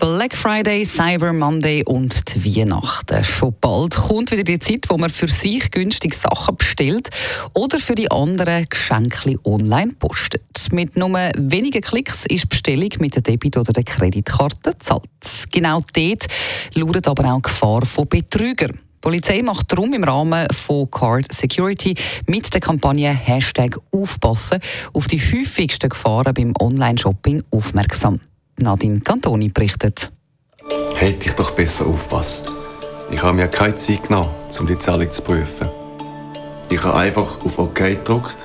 Black Friday, Cyber Monday und die Weihnachten. Schon bald kommt wieder die Zeit, wo man für sich günstig Sachen bestellt oder für die anderen Geschenke online postet. Mit nur wenigen Klicks ist die Bestellung mit der Debit- oder der Kreditkarte zahlt. Genau dort lauert aber auch Gefahr von Betrügern. Die Polizei macht darum im Rahmen von Card Security mit der Kampagne Hashtag Aufpassen auf die häufigsten Gefahren beim Online-Shopping aufmerksam. Nadine Cantoni berichtet. Hätte ich doch besser aufpasst. Ich habe mir keine Zeit genommen, um die Zahlung zu prüfen. Ich habe einfach auf OK gedruckt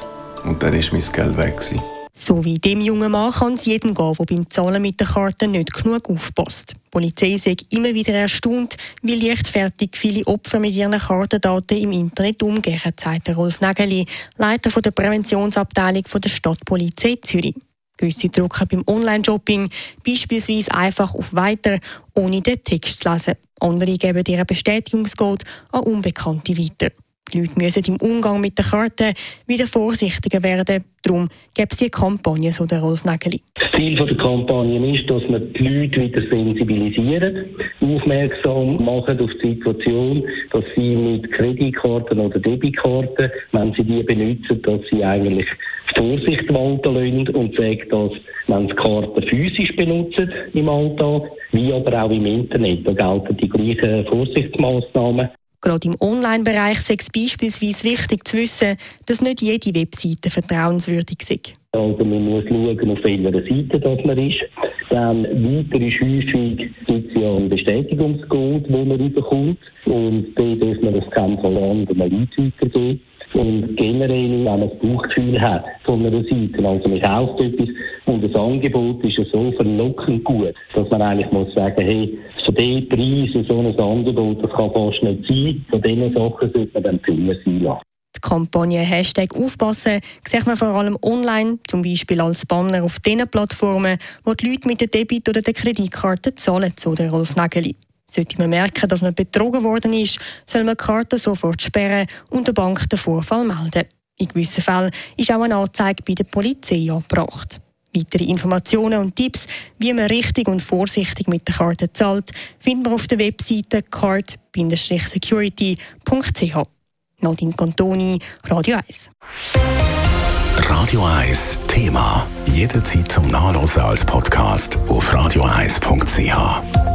und dann ist mein Geld weg. Gewesen. So wie dem jungen Mann kann es jedem gehen, der beim Zahlen mit der Karte nicht genug aufpasst. Die Polizei sagt immer wieder erstaunt, wie leichtfertig viele Opfer mit ihren Kartendaten im Internet umgehen, sagt Rolf Nageli, Leiter der Präventionsabteilung der Stadtpolizei Zürich. Gewisse drucken beim Online-Shopping beispielsweise einfach auf Weiter, ohne den Text zu lesen. Andere geben ihren Bestätigungscode an Unbekannte weiter. Die Leute müssen im Umgang mit der Karte wieder vorsichtiger werden. Darum gibt es die Kampagne, so der Rolf Nägeli. Das Ziel der Kampagne ist, dass wir die Leute wieder sensibilisieren, aufmerksam machen auf die Situation, dass sie mit Kreditkarten oder Debitkarten, wenn sie die benutzen, dass sie eigentlich Vorsicht walten lassen und sagen, dass wenn sie Karten physisch benutzen im Alltag, wie aber auch im Internet, da gelten die gleichen Vorsichtsmaßnahmen. Gerade im Online-Bereich ist es beispielsweise wichtig zu wissen, dass nicht jede Webseite vertrauenswürdig ist. Also man muss schauen, auf welcher Seite das man ist. Dann weiter ist häufig gibt es ja einen Bestätigungscode, den man bekommt. Und dann darf man das keinem von anderen Leuten weitergeben. Und generell, wenn man das Bauchgefühl hat von einer Seite, also man kauft etwas und das Angebot ist so verlockend gut, dass man eigentlich muss sagen, hey, für diesen Preis so ein Angebot, das kann fast nicht sein. Von diesen Sachen sollte man dann Finger sein lassen. Die Kampagne Hashtag Aufpassen sieht man vor allem online, zum Beispiel als Banner auf den Plattformen, wo die Leute mit der Debit- oder der Kreditkarte zahlen, so der Rolf Nageli. Sollte man merken, dass man betrogen worden ist, soll man die Karte sofort sperren und der Bank den Vorfall melden. In gewissen Fällen ist auch eine Anzeige bei der Polizei angebracht. Weitere Informationen und Tipps, wie man richtig und vorsichtig mit der Karte zahlt, finden wir auf der Webseite card-security.ch. Nadine Cantoni, Radio 1. Radio 1 Thema. Jederzeit zum Nachlesen als Podcast auf radio1.ch.